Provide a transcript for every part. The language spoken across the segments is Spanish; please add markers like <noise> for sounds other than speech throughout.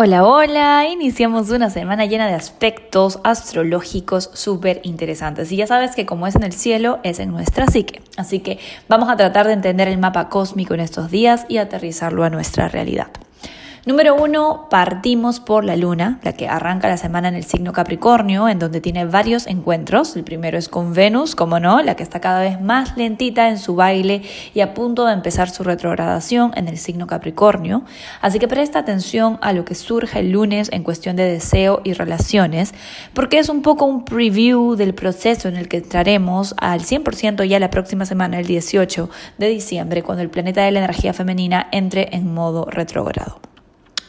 Hola, hola, iniciamos una semana llena de aspectos astrológicos súper interesantes. Y ya sabes que como es en el cielo, es en nuestra psique. Así que vamos a tratar de entender el mapa cósmico en estos días y aterrizarlo a nuestra realidad. Número uno, partimos por la luna, la que arranca la semana en el signo Capricornio, en donde tiene varios encuentros. El primero es con Venus, como no, la que está cada vez más lentita en su baile y a punto de empezar su retrogradación en el signo Capricornio. Así que presta atención a lo que surge el lunes en cuestión de deseo y relaciones, porque es un poco un preview del proceso en el que entraremos al 100% ya la próxima semana, el 18 de diciembre, cuando el planeta de la energía femenina entre en modo retrógrado.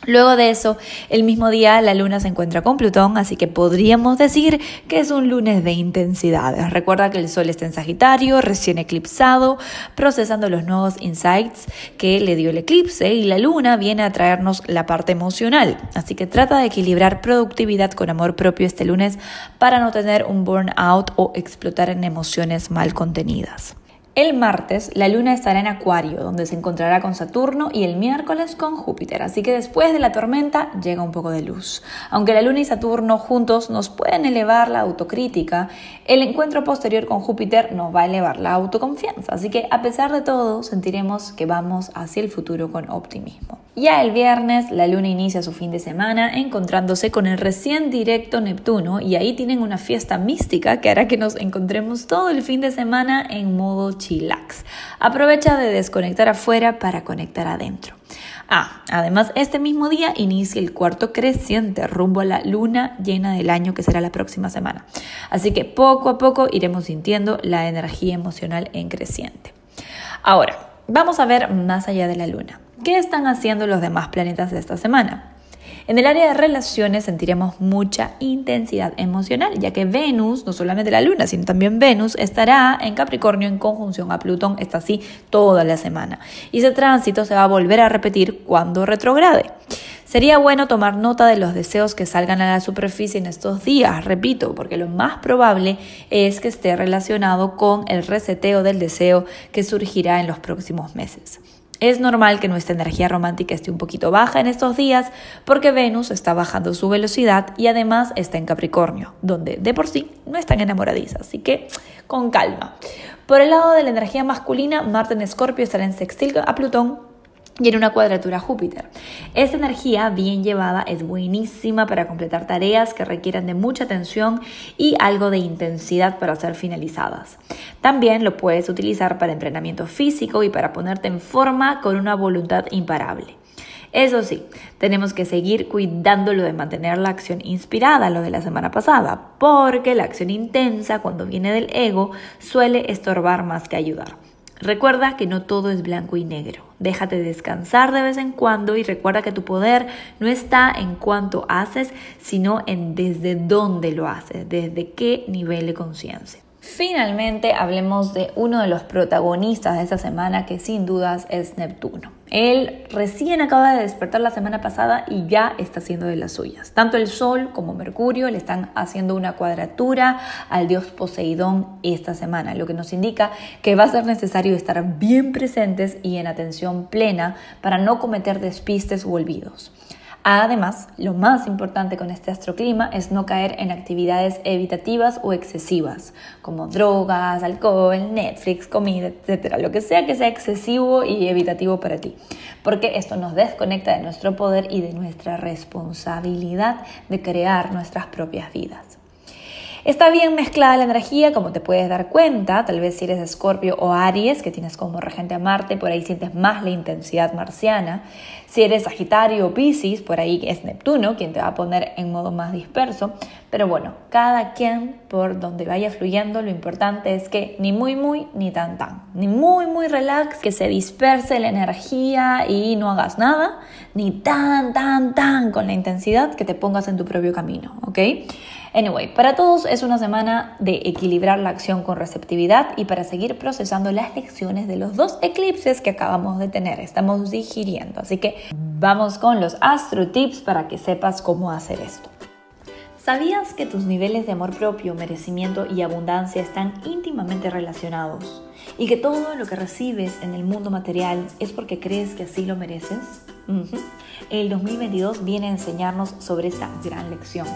Luego de eso, el mismo día la luna se encuentra con Plutón, así que podríamos decir que es un lunes de intensidades. Recuerda que el Sol está en Sagitario, recién eclipsado, procesando los nuevos insights que le dio el eclipse y la luna viene a traernos la parte emocional. Así que trata de equilibrar productividad con amor propio este lunes para no tener un burnout o explotar en emociones mal contenidas. El martes la luna estará en Acuario, donde se encontrará con Saturno y el miércoles con Júpiter, así que después de la tormenta llega un poco de luz. Aunque la luna y Saturno juntos nos pueden elevar la autocrítica, el encuentro posterior con Júpiter nos va a elevar la autoconfianza, así que a pesar de todo sentiremos que vamos hacia el futuro con optimismo. Ya el viernes la luna inicia su fin de semana encontrándose con el recién directo Neptuno y ahí tienen una fiesta mística que hará que nos encontremos todo el fin de semana en modo Aprovecha de desconectar afuera para conectar adentro. Ah, además este mismo día inicia el cuarto creciente rumbo a la luna llena del año que será la próxima semana. Así que poco a poco iremos sintiendo la energía emocional en creciente. Ahora, vamos a ver más allá de la luna. ¿Qué están haciendo los demás planetas de esta semana? En el área de relaciones sentiremos mucha intensidad emocional, ya que Venus, no solamente la Luna, sino también Venus, estará en Capricornio en conjunción a Plutón, está así toda la semana. Y ese tránsito se va a volver a repetir cuando retrograde. Sería bueno tomar nota de los deseos que salgan a la superficie en estos días, repito, porque lo más probable es que esté relacionado con el reseteo del deseo que surgirá en los próximos meses. Es normal que nuestra energía romántica esté un poquito baja en estos días porque Venus está bajando su velocidad y además está en Capricornio, donde de por sí no están enamoradizas, así que con calma. Por el lado de la energía masculina, Marte en Escorpio estará en sextil a Plutón y en una cuadratura Júpiter. Esta energía bien llevada es buenísima para completar tareas que requieran de mucha atención y algo de intensidad para ser finalizadas. También lo puedes utilizar para entrenamiento físico y para ponerte en forma con una voluntad imparable. Eso sí, tenemos que seguir cuidándolo de mantener la acción inspirada, lo de la semana pasada, porque la acción intensa, cuando viene del ego, suele estorbar más que ayudar. Recuerda que no todo es blanco y negro. Déjate descansar de vez en cuando y recuerda que tu poder no está en cuánto haces, sino en desde dónde lo haces, desde qué nivel de conciencia. Finalmente hablemos de uno de los protagonistas de esta semana que sin dudas es Neptuno. Él recién acaba de despertar la semana pasada y ya está haciendo de las suyas. Tanto el Sol como Mercurio le están haciendo una cuadratura al dios Poseidón esta semana, lo que nos indica que va a ser necesario estar bien presentes y en atención plena para no cometer despistes u olvidos. Además, lo más importante con este astroclima es no caer en actividades evitativas o excesivas, como drogas, alcohol, Netflix, comida, etc. Lo que sea que sea excesivo y evitativo para ti, porque esto nos desconecta de nuestro poder y de nuestra responsabilidad de crear nuestras propias vidas. Está bien mezclada la energía, como te puedes dar cuenta, tal vez si eres Escorpio o Aries, que tienes como regente a Marte, por ahí sientes más la intensidad marciana. Si eres Sagitario o Pisces, por ahí es Neptuno, quien te va a poner en modo más disperso. Pero bueno, cada quien por donde vaya fluyendo, lo importante es que ni muy muy ni tan tan, ni muy muy relax, que se disperse la energía y no hagas nada, ni tan tan tan con la intensidad que te pongas en tu propio camino, ¿ok? Anyway, para todos es una semana de equilibrar la acción con receptividad y para seguir procesando las lecciones de los dos eclipses que acabamos de tener. Estamos digiriendo, así que vamos con los astro tips para que sepas cómo hacer esto. ¿Sabías que tus niveles de amor propio, merecimiento y abundancia están íntimamente relacionados? ¿Y que todo lo que recibes en el mundo material es porque crees que así lo mereces? El 2022 viene a enseñarnos sobre esta gran lección.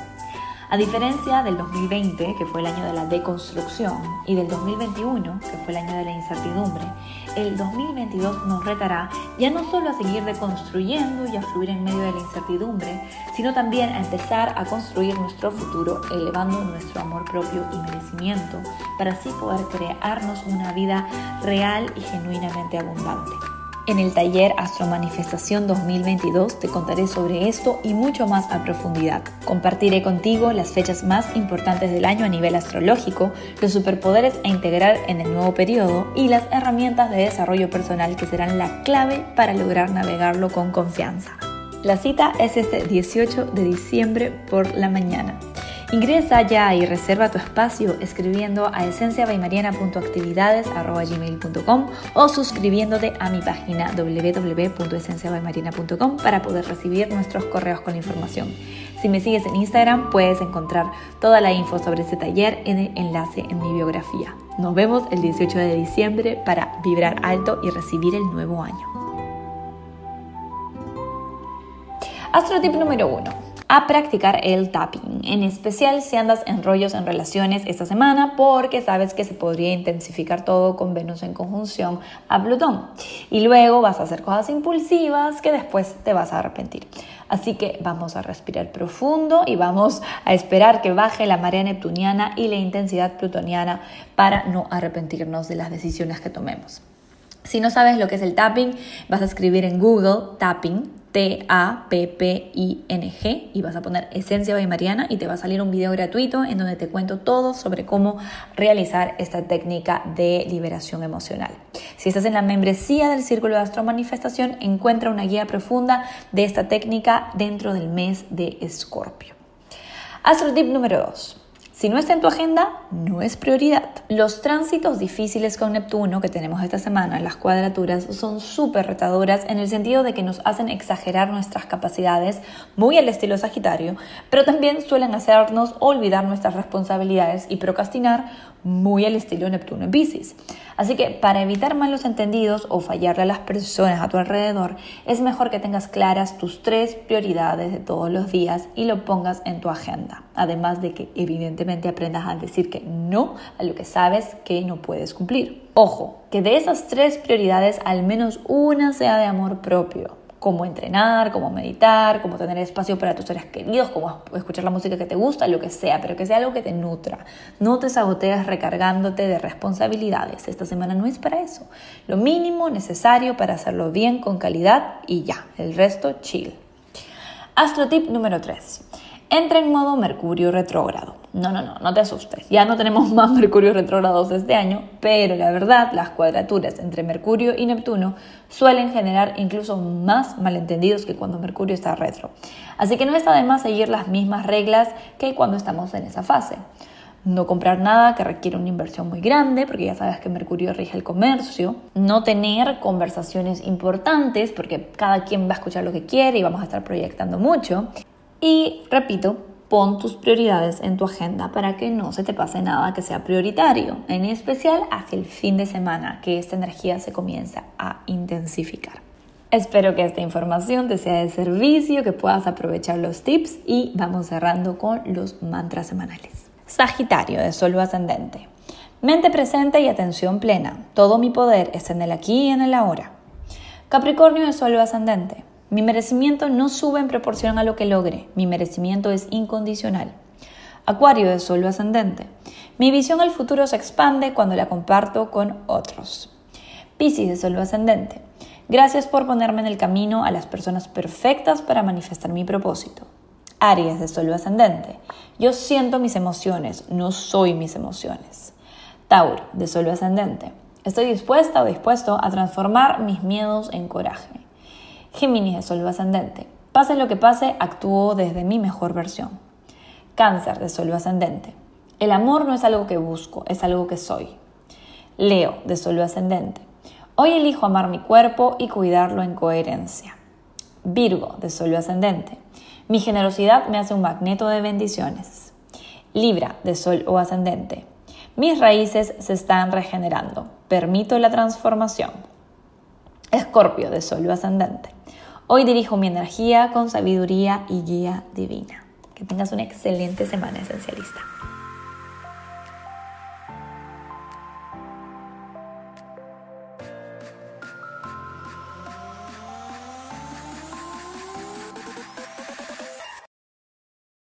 A diferencia del 2020, que fue el año de la deconstrucción, y del 2021, que fue el año de la incertidumbre, el 2022 nos retará ya no solo a seguir deconstruyendo y a fluir en medio de la incertidumbre, sino también a empezar a construir nuestro futuro elevando nuestro amor propio y merecimiento para así poder crearnos una vida real y genuinamente abundante. En el taller Astro Manifestación 2022 te contaré sobre esto y mucho más a profundidad. Compartiré contigo las fechas más importantes del año a nivel astrológico, los superpoderes a integrar en el nuevo periodo y las herramientas de desarrollo personal que serán la clave para lograr navegarlo con confianza. La cita es este 18 de diciembre por la mañana. Ingresa ya y reserva tu espacio escribiendo a esenciabaimariana.actividades.gmail.com o suscribiéndote a mi página www.esenciabaimariana.com para poder recibir nuestros correos con la información. Si me sigues en Instagram puedes encontrar toda la info sobre este taller en el enlace en mi biografía. Nos vemos el 18 de diciembre para vibrar alto y recibir el nuevo año. Astro tip número 1 a practicar el tapping, en especial si andas en rollos en relaciones esta semana porque sabes que se podría intensificar todo con Venus en conjunción a Plutón y luego vas a hacer cosas impulsivas que después te vas a arrepentir. Así que vamos a respirar profundo y vamos a esperar que baje la marea neptuniana y la intensidad plutoniana para no arrepentirnos de las decisiones que tomemos. Si no sabes lo que es el tapping, vas a escribir en Google tapping T-A-P-P-I-N-G y vas a poner Esencia by Mariana y te va a salir un video gratuito en donde te cuento todo sobre cómo realizar esta técnica de liberación emocional. Si estás en la membresía del Círculo de Astro Manifestación, encuentra una guía profunda de esta técnica dentro del mes de Escorpio. Astro tip número 2. Si no está en tu agenda, no es prioridad. Los tránsitos difíciles con Neptuno que tenemos esta semana, las cuadraturas, son súper retadoras en el sentido de que nos hacen exagerar nuestras capacidades, muy al estilo Sagitario, pero también suelen hacernos olvidar nuestras responsabilidades y procrastinar muy al estilo Neptuno en Pisces. Así que para evitar malos entendidos o fallarle a las personas a tu alrededor, es mejor que tengas claras tus tres prioridades de todos los días y lo pongas en tu agenda. Además de que evidentemente aprendas a decir que no a lo que sabes que no puedes cumplir. Ojo, que de esas tres prioridades al menos una sea de amor propio cómo entrenar, cómo meditar, cómo tener espacio para tus seres queridos, cómo escuchar la música que te gusta, lo que sea, pero que sea algo que te nutra. No te saboteas recargándote de responsabilidades. Esta semana no es para eso. Lo mínimo necesario para hacerlo bien, con calidad y ya. El resto, chill. Astro tip número 3 entra en modo Mercurio retrógrado. No, no, no, no te asustes. Ya no tenemos <laughs> más Mercurio retrógrados este año, pero la verdad, las cuadraturas entre Mercurio y Neptuno suelen generar incluso más malentendidos que cuando Mercurio está retro. Así que no está de más seguir las mismas reglas que cuando estamos en esa fase. No comprar nada que requiere una inversión muy grande, porque ya sabes que Mercurio rige el comercio. No tener conversaciones importantes, porque cada quien va a escuchar lo que quiere y vamos a estar proyectando mucho. Y repito, pon tus prioridades en tu agenda para que no se te pase nada que sea prioritario, en especial hacia el fin de semana, que esta energía se comienza a intensificar. Espero que esta información te sea de servicio, que puedas aprovechar los tips y vamos cerrando con los mantras semanales. Sagitario de Sol ascendente. Mente presente y atención plena. Todo mi poder está en el aquí y en el ahora. Capricornio de Sol ascendente. Mi merecimiento no sube en proporción a lo que logre, mi merecimiento es incondicional. Acuario de Sol ascendente. Mi visión al futuro se expande cuando la comparto con otros. Piscis de Sol ascendente. Gracias por ponerme en el camino a las personas perfectas para manifestar mi propósito. Aries de Sol ascendente. Yo siento mis emociones, no soy mis emociones. Tauro de Sol ascendente. Estoy dispuesta o dispuesto a transformar mis miedos en coraje. Géminis de Sol ascendente. Pase lo que pase, actúo desde mi mejor versión. Cáncer de Sol ascendente. El amor no es algo que busco, es algo que soy. Leo de Sol ascendente. Hoy elijo amar mi cuerpo y cuidarlo en coherencia. Virgo de Sol ascendente. Mi generosidad me hace un magneto de bendiciones. Libra de Sol o ascendente. Mis raíces se están regenerando. Permito la transformación. Escorpio de Sol o ascendente. Hoy dirijo mi energía con sabiduría y guía divina. Que tengas una excelente semana esencialista.